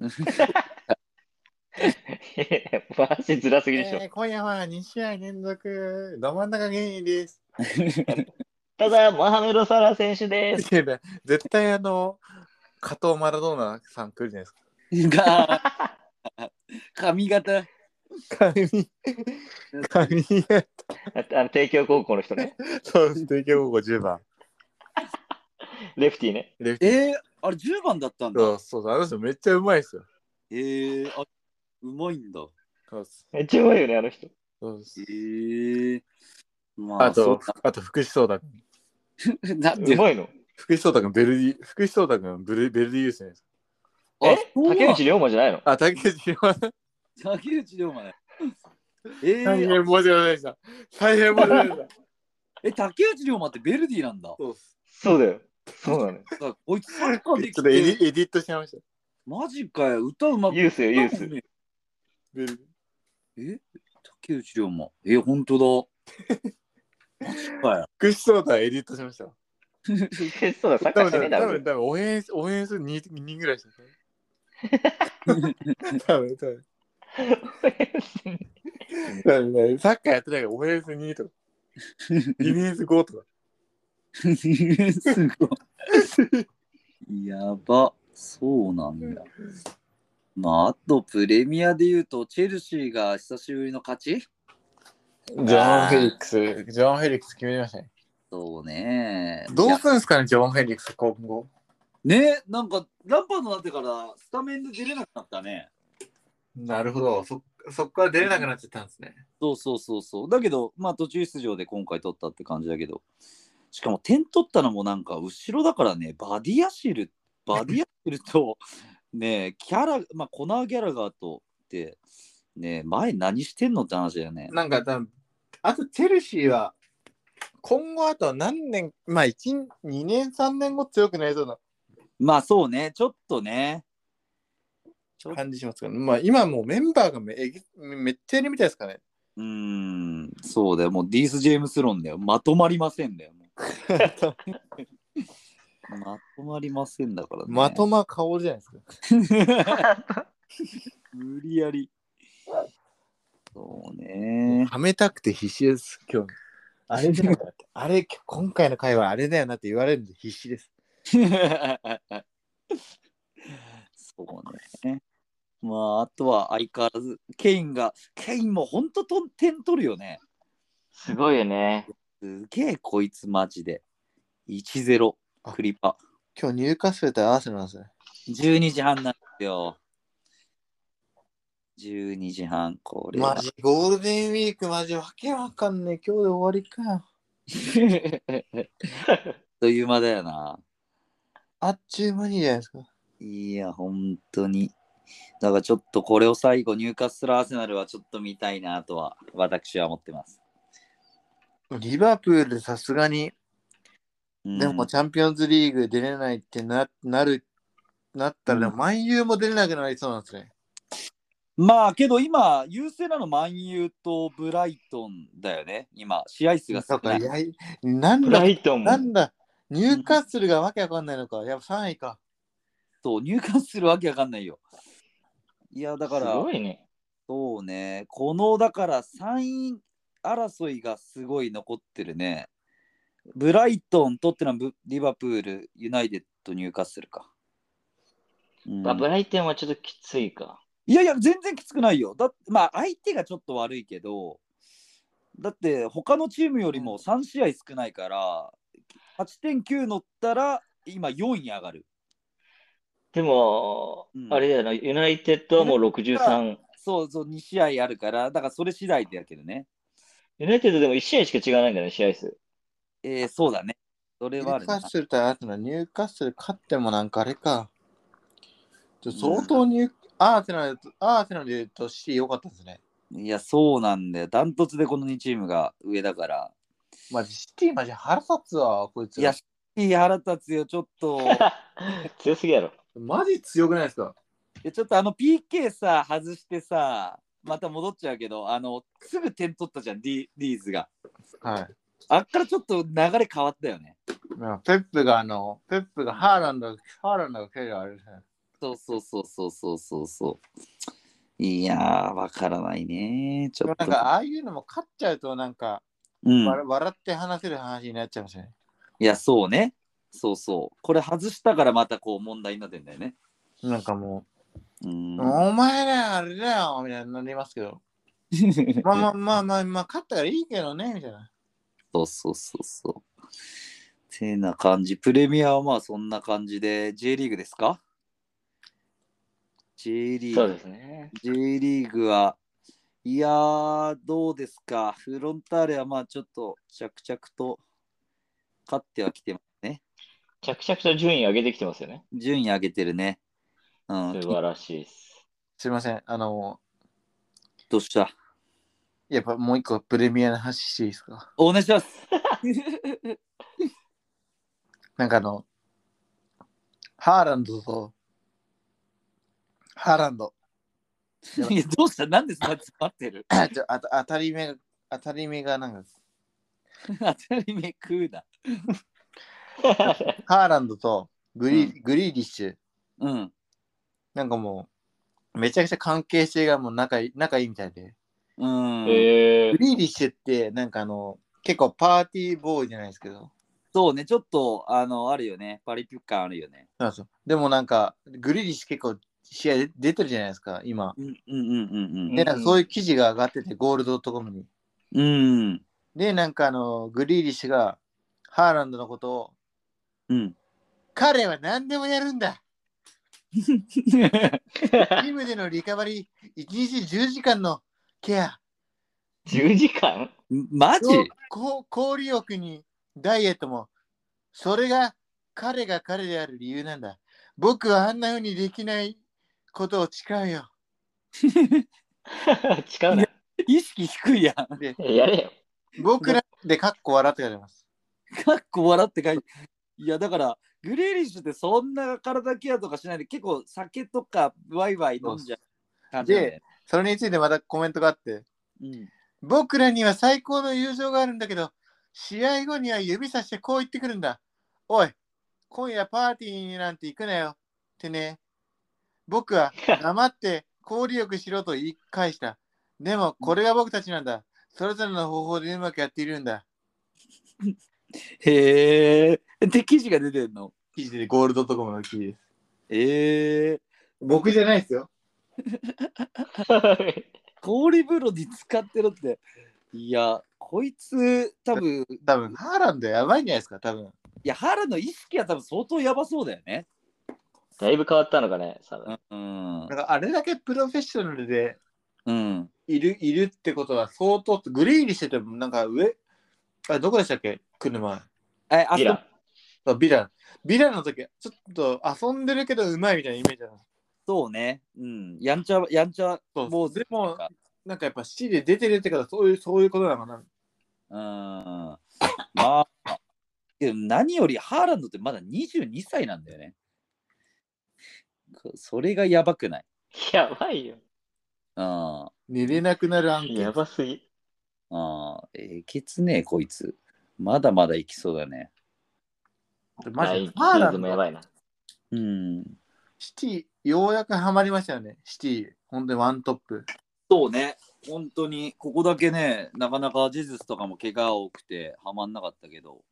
D: 回しづらすぎでしょ。
C: えー今夜は2試合連続ど真ん中芸人です。
D: ただ、モハメド・サラー選手です。
C: いやね絶対あの、加藤マラドーナさん来るじゃないですか。
B: が髪型。
C: 髪、髪が、
D: ああの帝京高校の人ね。
C: そう、帝京高校10番。
D: レフティーね。
C: レフティ
B: えー、あれ10番だったんだ。
C: そうそうそう、あの人めっちゃうまいですよ。
B: えー、あうまいんだ。
C: そうです
D: めっちゃうまいよね、あの人。
C: そうです
B: えー、まあ、
C: あと、あと福士蒼太君。
B: なんで
D: うまいの？
C: 福士蒼太君、ベルディ、福士蒼太君、ベルベルディユースですか。
D: え？
B: あそうなん
D: 竹内涼真じゃないの？
C: あ、竹内涼真。
B: 竹内涼真ね。え
C: 大
B: ー、
C: 変申し訳ございました。大変申し訳ございまし
B: え、竹内涼真ってベルディなんだ。
C: た。そうっす。
D: そうだよ。そうなのよ。
B: あこいつサッカーでき
C: ちょっとエデ
B: て、
C: ィエディットしちゃいました。
B: マジかよ、歌うまく
D: ユースよ、ユース。
C: ベル
B: え竹内涼真。え、ほんとだ。マジかよ。
C: 福士蒼太エディットしました。
D: そうだ、サッカ
C: 多分、
D: ーしてねえだろ
C: 多分、。多分、応援、応援する 2, 人ぐらいでした。多分、多分。サッカーやってないから、オフェンス2とか、ディフェンス5とか。
B: すごい。やば。そうなんだ。まあ、あとプレミアで言うと、チェルシーが久しぶりの勝ち？
C: ジョン・フェリックス、ジョン・フェリックス決めましたね。
B: そうね。
C: どうするんですかね、ジョン・フェリックス、今後。
B: ねなんか、ランパードになってからスタメンで出れなくなったね。
C: なるほど。そ、そこから出れなくなっちゃったんですね。
B: そうそうそうそう。だけど、まあ途中出場で今回取ったって感じだけど、しかも点取ったのもなんか後ろだからね、バディアシル、バディアシルと、ねキャラ、まあコナー・ギャラガーとって、ね前何してんのって話だよね。
C: なんか、多分あと、チェルシーは、今後あと何年、まあ、1、2年、3年後強くなりそうな
B: まあそうね、ちょっとね。
C: 感じしますから、まあ、今もうメンバーがめめっちゃいるみたいですかね。
B: うーん、そうだよ。もうディース・ジェームス論だよ。まとまりませんだよ。も まとまりませんだからね。
C: まとま顔じゃないですか。
B: 無理やり。そうね。
C: はめたくて必死です、今日。あれだよな。あれ、今回の会話あれだよなって言われるんで必死です。
B: そうね。まあ、あとは相変わらず、ケインが、ケインもほんとと点取るよね。
D: すごいよね。
B: すげえ、こいつマジで。1-0、
C: あ
B: クリパ。
C: 今日入荷すると合わせなんですね。
B: 12時半なんですよ。12時半、これは。
C: マジ、ゴールデンウィークマジわけわかんねえ。今日で終わりかよ。
B: という間だよな。
C: あっちゅう間にじゃないですか。
B: いや、本当に。だからちょっとこれを最後、入荷するアーセナルはちょっと見たいなとは、私は思ってます。
C: リバプールさすがに、
B: うん
C: でもチャンピオンズリーグ出れないってななる、なったら、
B: うん
C: 万有も出れなくなりそうなんですね。
B: まあけど今、優勢なのマンユーとブライトンだよね。今、試合数が少ない。
C: なん
D: ブ
C: だ
D: ライトンも。
C: なんだ、ニューカッスルがわけわかんないのか。やっぱ3位か。
B: そう、入荷するわけわかんないよ。いや、だか
D: す
B: ら、
D: ごいね。
B: そうね、このだから3位争いがすごい残ってるね。ブライトン、トッテナム、リバプール、ユナイテッド、入荷するか。うん
D: まあ、ブライトンはちょっときついか。
B: いやいや、全然きつくないよ。だってまあ、相手がちょっと悪いけど、だって他のチームよりも3試合少ないから、8.9乗ったら今4位上がる。
D: でも、
B: うん
D: あれだよな、ユナイテッドはもう63。
B: そうそう、2試合あるから、だからそれ次第だけどね。
D: ユナイテッドでも1試合しか違わないんだね、試合数。
B: えー、そうだね。それ
C: ニ
B: はあるな
C: ューカッスルとあとのニューカッスル勝ってもなんかあれか。相当ニュー、アーセナルと、アーセナルで言うとシティ良かったですね。
B: いや、そうなんだよ。ダントツでこの2チームが上だから。
C: マジ、シティマジ腹立つわ、こいつ
B: いや
C: ら。、
B: いい腹立つよ、ちょっと。
D: 強すぎやろ。
C: マジ強くないですか？
B: でちょっとあの PK さ、外してさ、また戻っちゃうけど、あの、すぐ点取ったじゃん、ディディーズが。
C: はい。
B: あっからちょっと流れ変わったよね。
C: まあペップがあの、ペップがハーランド、ハーランドが蹴るあれですね。
B: そうそうそうそうそうそうそう。いやー、わからないね。ちょっと。
C: なんか、ああいうのも勝っちゃうと、なんか、
B: うん、
C: わ笑って話せる話になっちゃいますよね。
B: いや、そうね。そうそう。これ外したからまたこう問題になってんだよね。
C: なんかも
B: うん
C: う、。お前らあれだよみたいになりますけど。まあまあまあまあ、まあ、勝ったからいいけどね、みたいな。
B: そうそうそうそう。てな感じ。プレミアはまあそんな感じで、J リーグですか ?J リーグ。
D: そうですね。
B: J リーグは、いやー、どうですか？フロンターレはまあちょっと着々と勝ってはきてますね。
D: 着々と順位上げてきてますよね。
B: 順位上げてるね。うん。
D: 素晴らしいです。
C: すいません。あの、
B: どうした？
C: やっぱもう一個プレミアの話していいですか？
B: お願いします。
C: なんかあの、ハーランドと、ハーランド。
B: いやどうした？なんでそんな詰まってる
C: ちょあた当たり目が、当たり目がなんか、
B: 当たり目食うな。
C: ハーランドとグリ,、
B: う
C: グリーリッシュ、
B: うん。
C: なんかもう、めちゃくちゃ関係性がもう仲いい仲いいみたいで。
B: うん。
D: え
C: グリーリッシュって、なんかあの、結構パーティーボーイじゃないですけど。
B: そうね、ちょっと、あの、あるよね。パリピュッ感あるよね。
C: そうなんでもなんか、グリーリッシュ結構試合で出てるじゃないですか、今。
B: うんうんうん
C: で、なんかそういう記事が上がってて、ゴールドットコムに。
B: うん。うん。
C: で、なんかあの、グリーリッシュが、ハーランドのことを、
B: うん。
C: 彼は何でもやるんだ。チームでのリカバリー、1日10時間のケア、
D: 10時間？
B: マジ？
C: こ交流欲にダイエットも、それが彼が彼である理由なんだ。僕はあんな風にできないことを誓うよ。
D: 違うな。
B: 意識低いやん。
C: で、
D: やれよ。
C: 僕らでかっこ笑って書いてます。
B: かっこ笑って書いて。いや、だから、グレーリッシュってそんな体ケアとかしないで、結構酒とかワイワイ飲んじゃう感じなんだよね
C: それについてまたコメントがあって、
B: うん。
C: 僕らには最高の友情があるんだけど、試合後には指さしてこう言ってくるんだ。おい、今夜パーティーになんて行くなよ。ってね。僕は 黙って交流力しろと言い返した。でもこれが僕たちなんだ。それぞれの方法でうまくやっているんだ。
B: へえ。で、記事が出てんの？
C: 記事でゴールドとコムの記事です。
B: ええ。
C: 僕じゃないですよ。
B: 氷風呂に使ってるって。いや、こいつ、多分い
C: 多分ハーランドやばいんじゃないですか、多分。
B: や、原の意識は多分相当やばそうだよね。
D: だいぶ変わったのかね、多分。
B: うん
C: なん。かあれだけプロフェッショナルで
B: うん。
C: いるいるってことは相当グリーにしててもなんか上あどこでしたっけ？来る前
B: え、あ
D: ビラ。
C: あビラビラの時ちょっと遊んでるけどうまいみたいなイメージだな
B: そうね。うん。やんちゃ、やんちゃ、
C: そう
B: もう、
C: でもなんかやっぱ C で出てるってことはそういうそういうことなのかな
B: うん。まあ、でも何よりハーランドってまだ22歳なんだよね。こそれがやばくない。
D: やばいよ。
B: うん。
C: 寝れなくなる案件
D: やばすぎ。
B: ああ、えげつねえ、こいつ。まだまだいきそうだね。
C: マジでハーランド
D: ズもやばいな。
B: うん。
C: シティようやくハマりましたよねシティ本当にワントップ
B: そうね。本当に、ここだけね、なかなかジェズスとかも怪我多くて、はまんなかったけど。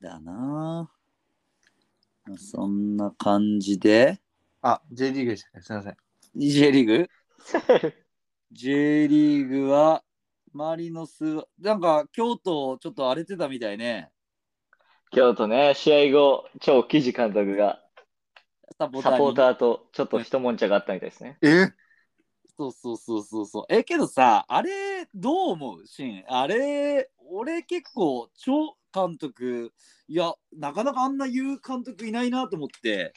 B: だなあそんな感じで、
C: あ J リーグでしたねすいません
B: J リーグ？J リーグは、マリノス、なんか京都ちょっと荒れてたみたいね。
D: 京都ね、試合後、超記事監督が
B: サポー
D: サポーターとちょっと一悶着があったみたいですね。
C: え？
B: そうそうそうそうそう。え、けどさ、あれ、どう思う？シン。あれ、俺結構、超監督、いや、なかなかあんな言う監督いないなと思って。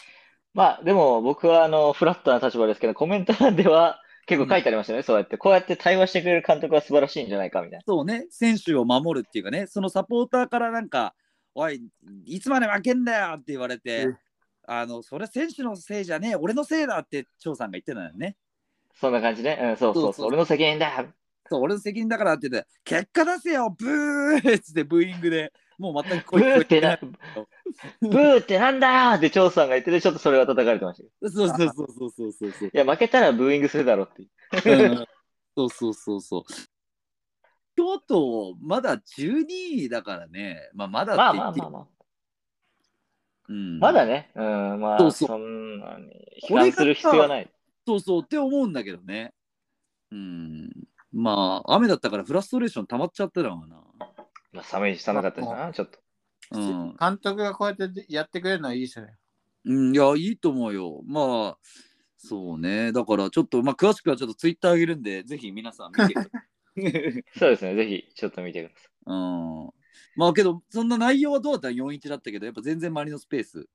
D: まあ、でも僕はあのフラットな立場ですけど、コメント欄では結構書いてありましたね、そうやって。こうやって対話してくれる監督は素晴らしいんじゃないかみたいな。
B: そうね、選手を守るっていうかね、そのサポーターからなんか、おい、いつまで負けんだよって言われて
C: うん、
B: あの、それ選手のせいじゃねえ、俺のせいだって張さんが言ってたよね。
D: そんな感じね。うん、そうそう
B: そうそう
D: そう。俺の責任だよ。
B: そう、俺の責任だからって言って、結果出せよ、ブーってブーイングで、もう全く
D: ブーってな、
B: 声
D: ブーってなんだよって張さんが言ってて、ちょっとそれが叩かれてましたけど。
B: そうそうそうそうそうそう。
D: いや、負けたらブーイングするだろうって
B: そうそうそうそう。京都、まだ12位だからね。まあ、まだ
D: まあ
B: って言って
D: まあまあまあ。
B: うん、
D: まだね。うん、まあ、
B: そうそう
D: そんなに悲観する必要はない。
B: そうそうって思うんだけどね。うん。まあ、雨だったからフラストレーション溜まっちゃったのかな。
D: まあ、寒いし寒かったしな、ちょっと。
B: うん。
C: 監督がこうやってやってくれるのはいいですよね
B: うん、いや、いいと思うよ。まあ、そうね。だから、ちょっと、まあ、詳しくはちょっとツイッターあげるんで、ぜひ皆さん見てください。
D: そうですね、ぜひちょっと見てください。
B: うん。まあ、けど、そんな内容はどうだったら4-1だったけど、やっぱ全然マリノスペース。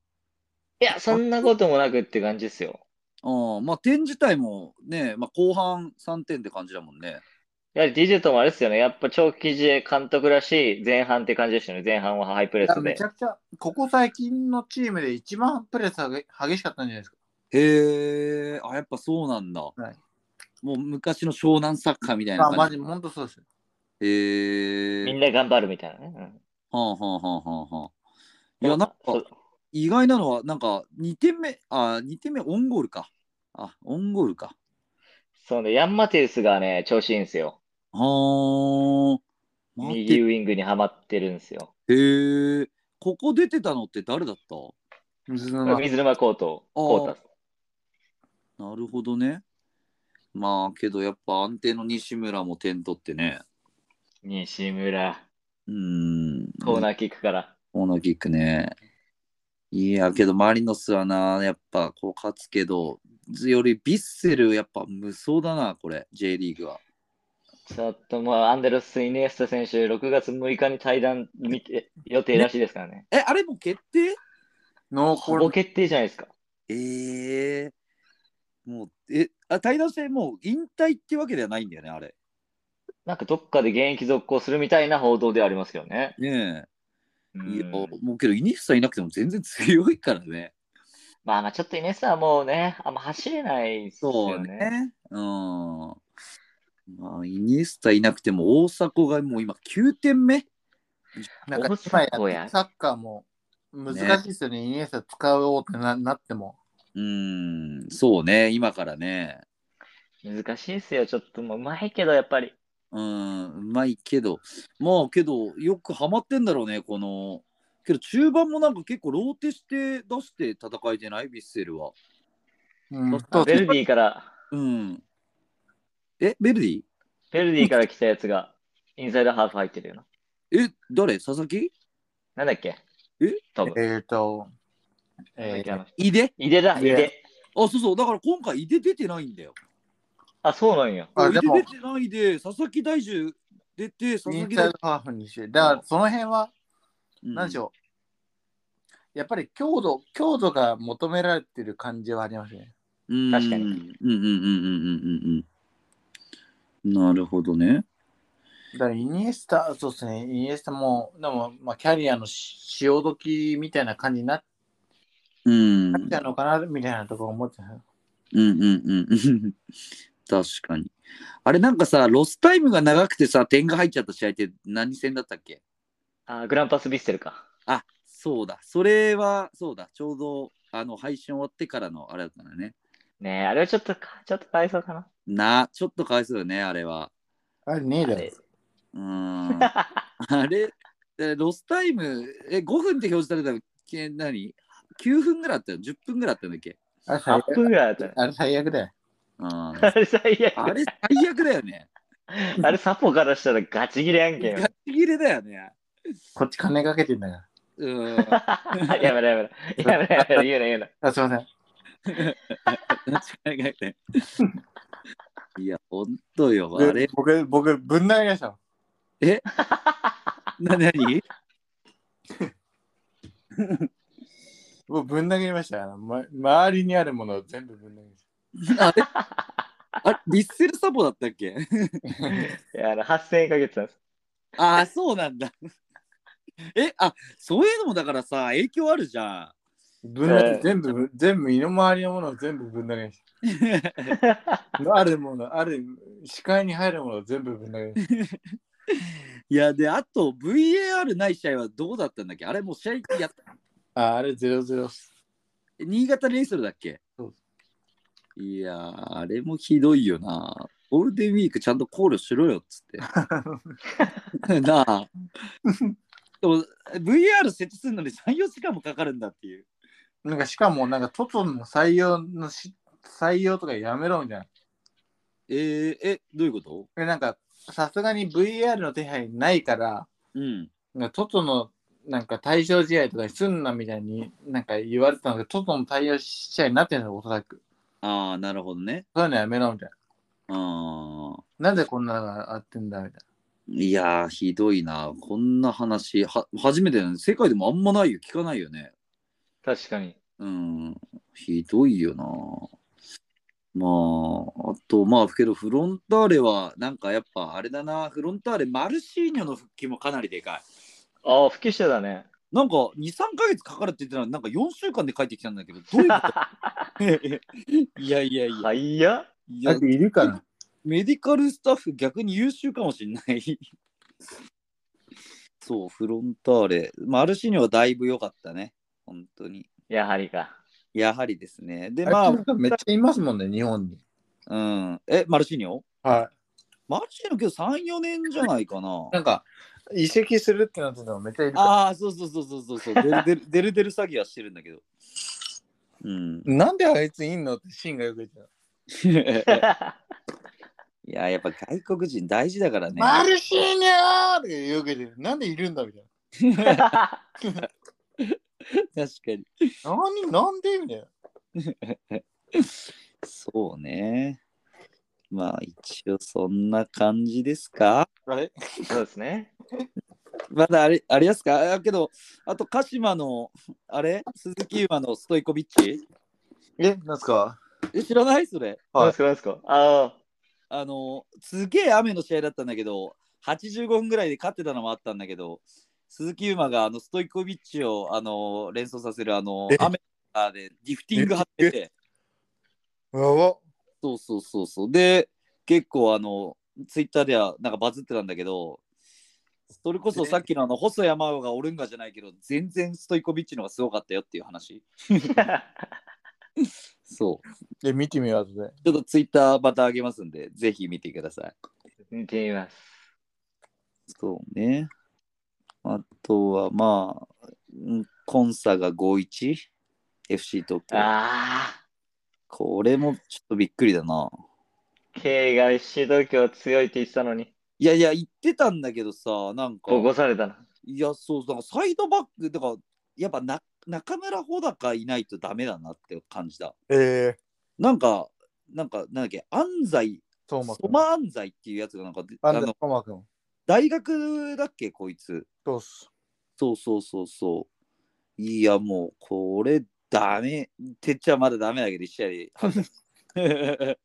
D: いや、そんなこともなくって感じですよ。
B: うん、まあ点自体もね、まあ、後半3点って感じだもんね。
D: やはり DJ ともあれですよね。やっぱ長期試合監督らしい前半って感じでしたね。前半はハイプレスで
C: いやめち。ゃくちゃここ最近のチームで一番プレスが激しかったんじゃないですか
B: へえ、あ、やっぱそうなんだ。
C: はい
B: もう昔の湘南サッカーみたいな感じ。
C: あマジ本当そうです
B: へえ。
D: みんな頑張るみたいなね。うん
B: はあはあはあはあはあ。いや、なんか意外なのは、なんか2点目、あ、2点目オンゴールか。あ、オンゴールか。
D: そうね、ヤンマテウスがね、調子いいんですよ。
B: はあ。
D: 右ウィングにはまってるんですよ。
B: へえ。ここ出てたのって誰だった？
C: 水沼
D: 水沼コート、コータス。
B: なるほどね。まあ、けどやっぱ安定の西村も点取ってね。
D: 西村、
B: うーん。
D: コーナーキックから。
B: コーナーキックね。いや、けどマリノスはな、やっぱこう勝つけど、よりビッセルやっぱ無双だな、これ、J リーグは。
D: ちょっともうアンデルス・イネスタ選手、6月6日に対談見て予定らしいですからね。
B: え、あれもう決定？
C: ノーコル
D: ほぼ決定じゃないですか。
B: ええもう、え、あ対談してもう引退ってわけではないんだよね、あれ。
D: なんかどっかで現役続行するみたいな報道ではありますけどね。
B: ね
D: う
B: え。いや、
D: ん
B: もうけど、イニスタいなくても全然強いからね。
D: まあまあちょっとイネスタはもうね、あんま走れないです
B: そう
D: よね。
B: ね。うん。まあ、イニエスタいなくても大迫がもう今9点目？
C: なんか
D: 大
C: 今やサッカーも難しいですよね、イニエスタ使おうってななっても。
B: うーん、そうね、今からね。
D: 難しいですよ、ちょっともううまいけど、やっぱり。
B: うん、うまいけど、まあけど、よくハマってんだろうね、この。けど中盤もなんか結構ローテして出して戦えてない？ヴィッセルは。
C: うん
D: ベルディから、
B: うん。え、ベルディ？
D: ベルディから来たやつが、インサイドハーフ入ってるよな。
B: え、誰？佐々木？
D: なんだっけ？
B: え？
D: 多分。
C: えっ、と、えー
B: 井出？
D: 井出だ、井
C: 井出
D: 出。
B: あ、そうそう、だから今回井出出てないんだよ。
D: あ、そうなんよ。
C: あ
B: 井出出てないで、佐々木大樹出て、佐
C: イ
B: 々木大
C: ンサイドハーフにして、だからその辺は、
B: 樹。
C: なんでしょう。やっぱり強度、強度が求められてる感じはありますね。
B: うん。
D: 確かに
B: うんうんうんうんうんうんうん。なるほどね。
C: だからイニエスタ、そうですね、イニエスタも、でも、まあ、キャリアのし潮時みたいな感じになっ
B: うん。
C: ちゃうのかな、みたいなところ思ってた。
B: うんうんうんうん。確かに。あれなんかさ、ロスタイムが長くてさ、点が入っちゃった試合って何戦だったっけ？
D: あ、グランパスビッセルか。
B: あ、そうだ。それは、そうだ。ちょうど、あの、配信終わってからのあれだったんだね。
D: ねえ、あれはちょっとか、ちょっとかわいそうかな。
B: な、ちょっとかわいそうよね、あれは。
C: あれねえだろ
D: あれ。
B: うーん。あれ、えロスタイム、え、5分って表示されたの、け何 ?9 分ぐらいあったよ。10分ぐらいあったんだっけ？
C: あれ最
D: 8分
C: 悪
D: ぐらいだっ
C: あれ最悪だよ。
B: うん。
D: た。あれ最悪。
B: あれ最悪だよね。
D: あれサポからしたらガチギレやんけんよ
B: ガ。チ切れだよね。
C: こっち金かけてんだか
B: うん。
D: やめろやめろ。やめろやめろ。言うな言うな。
C: ら。あ、すいません。
B: 間 違いや、ほんとよ。あれ、
C: 僕、僕、ぶん投げました。
B: な、なに
C: 僕、ぶん投げました。あのま、周りにあるものを全部ぶん投げまし
B: あれ？あれ、リッセルサポだったっけ？
D: いや、あの、8000円かけてたんです。
B: ああ、そうなんだ。え、あ、そういうのもだからさ、影響あるじゃん。
C: ぶん投げ全部、全部、身の回りのものを全部ぶん投げ。あるもの、ある、視界に入るものを全部ぶん投げ。
B: いや、で、あと、VAR ない試合はどうだったんだっけ？あれもう試合やった。
C: あ、あれ0-0っす。
B: 新潟レイソルだっけ？いやー、あれもひどいよな。ゴールデンウィークちゃんと考慮しろよっつって。なあ。でも VR 設置するのに3、4時間もかかるんだっていう。
C: なんかしかも、なんかトトの採用のし採用とかやめろみたいな。
B: えー、え、どういうこと？
C: えなんか、さすがに VR の手配ないから、
B: うん。
C: なんかトトのなんか対象試合とかにすんなみたいになんか言われてたので、トトの対応試合になってるんですよ、おそらく。
B: ああ、なるほどね。
C: そういうのやめろみたいな。
B: ああ。
C: なんでこんなのがあってんだみたい
B: いやー、ひどいな。こんな話、は初めてだね。世界でもあんまないよ。聞かないよね。
D: 確かに。
B: うん。ひどいよな。まあ、あと、まあ、けど、フロンターレは、なんかやっぱ、あれだな。フロンターレ、マルシーニョの復帰もかなりでかい。
D: ああ、復帰してたね。
B: なんか、2、3ヶ月かかるって言ってたのになんか4週間で帰ってきたんだけど、どういうこと？いやいやいや。
D: はいや。
B: い
C: な。
B: や
C: いるかな
B: メディカルスタッフ逆に優秀かもしれない。そう、フロンターレ。マルシーニョはだいぶ良かったね。本当に。
D: やはりか。
B: やはりですね。で、
C: あ
B: まあ、
C: めっちゃいますもんね、日本に。
B: うん。え、マルシーニョ？
C: は
B: マルシーニョけど3、4年じゃないかな。
C: い。なんか、移籍するってなってたのめっちゃいるか
B: ああ、そうそうそうそうそうそう。デルデルデルデル詐欺はしてるんだけど。うん。
C: ら。なんであいついんのってシーンがよく言ってた。
B: いや、やっぱ外国人大事だからね。
C: マルシーニョーってよく言ってる。なんでいるんだみたい
B: 確 かに。
C: な。何なんでみたいな。
B: そうね。まあ一応そんな感じですか？
C: あれ？
D: そうですね。
B: まだあれ、あれですか？あけど、あと鹿島の、あれ？鈴木馬のストイコビッチ？
C: え、なんすか？
B: え、知らない？それ。
D: 何ですか？何ですか？あ
B: あの、すげえ雨の試合だったんだけど、85分ぐらいで勝ってたのもあったんだけど、鈴木馬があのストイコビッチをあの連想させるあの
C: え？
B: 雨でリフティング張ってて、
C: やば。
B: そうそうそうそう。で、結構あの、ツイッターではなんかバズってたんだけど、それこそさっきのあの細山青がオルンガじゃないけど、全然ストイコビッチの方がすごかったよっていう話。そう。
C: で、見てみよう後で。
B: ちょっとツイッターまたあげますんで、ぜひ見てください。
D: 見てみます。
B: そうね。あとはまあ、うんコンサが 5-1FC 東京。
D: あ
B: これもちょっとびっくりだな。
D: あ、K が FC 東京強いって言ってたのに、
B: いやいや、言ってたんだけどさ、なんか、
D: 起こされたな。
B: いや、そう、なんかサイドバック、だから、やっぱな中村穂高いないとダメだなって感じだ。
C: ええ
B: なんか、なんか、なんだっけ、安西、
C: トーマ君。
B: ソマ安西っていうやつがなんか、あの。大学だっけ、こいつ。
C: そうっす。
B: そうそうそうそう。いや、もう、これ、ダメ。てっちゃまだダメだけど、一試合で。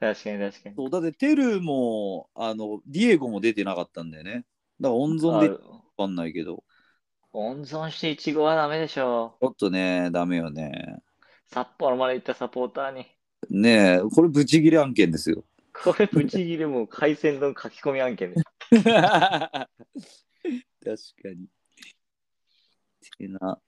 D: 確かに確かに。
B: そうだって、テルも、あの、ディエゴも出てなかったんだよね。だから温存でわ
D: あ
B: かんないけど、
D: 温存してイチゴはダメでしょ
B: ちょっとね、ダメよね。
D: 札幌まで行ったサポーターに。
B: ねえ、これブチギレ案件ですよ。
D: これ、ブチギレもう海鮮丼書き込み案件です。
B: 確かに。てな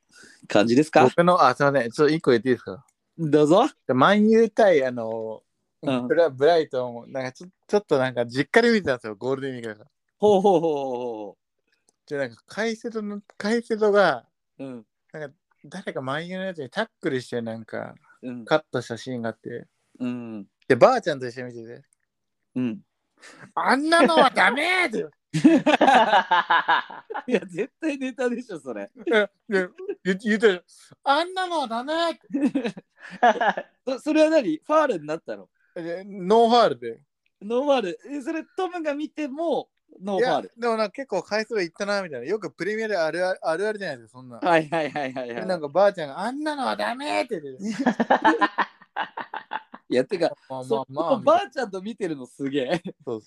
B: 感じですか？
C: 僕の、あ、すみません。ちょっと一個言っていいですか？
B: どうぞ。
C: マンユー対、あの、
B: うん
C: ブラブライトン、なんかちょちょっとなんか実家で見てたんですよ、ゴールデンウィークだから。
B: ほうほうほうほ
C: で、なんか、カイセドの、カイセドが、
B: うほう。うん。
C: 誰かマンユーのやつにタックルして、なんか、
B: うん。
C: カットしたシーンがあって、
B: うん。
C: で、ばあちゃんと一緒に見てて、
B: うん。
C: あんなのはダメーって
B: いや、絶対ネタでしょ、それ。
C: 言って言ってるあんなのはダメ
B: そそれは何？ファールになったの？
C: でノーファールで。
B: ノーファール。えそれ、トムが見ても、ノーファール。
C: でもなんか結構回数がいったなみたいな。よくプレミアであるあるあるあるじゃないですか、そんな。
B: はいはいはいはい、
C: で
B: はい。
C: なんかばあちゃんがあんなのはダメーって言ってる。
B: いや、てか、
C: まあま
B: そ
C: あまあ
B: ばあちゃんと見てるのすげえ。
C: そう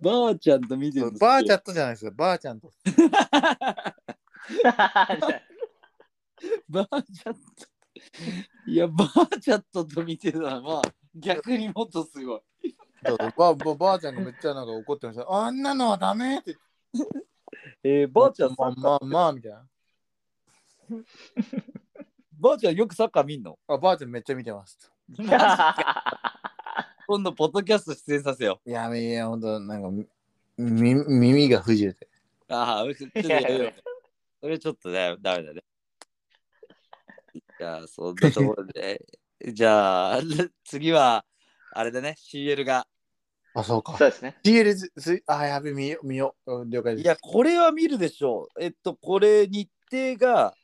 B: ばあちゃんと見てるのすげえ。
C: ばあちゃんとじゃないですか、ばあちゃんと。
B: ばあちゃんと。いや、ばあちゃんとと見てるのは、まあ、逆にもっとすごい。
C: そうばばばあちゃんがめっちゃなんか怒ってました。あんなのはダメーって。
B: えー、ばあちゃん、
C: まあまあまあみたいな。
B: ばあちゃんよくサッカー見んの？
C: あばあちゃんめっちゃ見てます。
B: 今度、ポッドキャスト出演させよ
C: いや、いや、ほんと、なんかみみ耳が不自由で。
B: う。ああ、ちょっとやめよう。それちょっとね、ダメだね。じゃあ、そんなところで。じゃあ、次は、あれだね、CL が。
C: あ、そうか。
D: そうですね。
C: CL ずずあ、やべ、見よ見よう。うん了解です。
B: いや、これは見るでしょう。えっと、これ、日程が、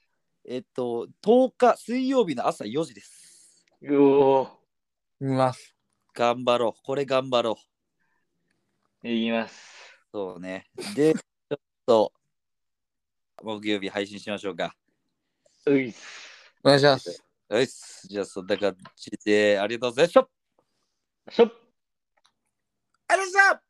B: えっと、10日、水曜日の朝4時です。
D: うお
C: 見ます。
B: 頑張ろう。これ頑張ろう。
D: ー、いきます。
B: そうね。で、ちょっと、木曜日配信しましょうか。
D: ういっす。
C: お願いします。
B: よし。じゃあ、そんな感じで、ありがとうございました。
D: しょっ
C: ありがとうございました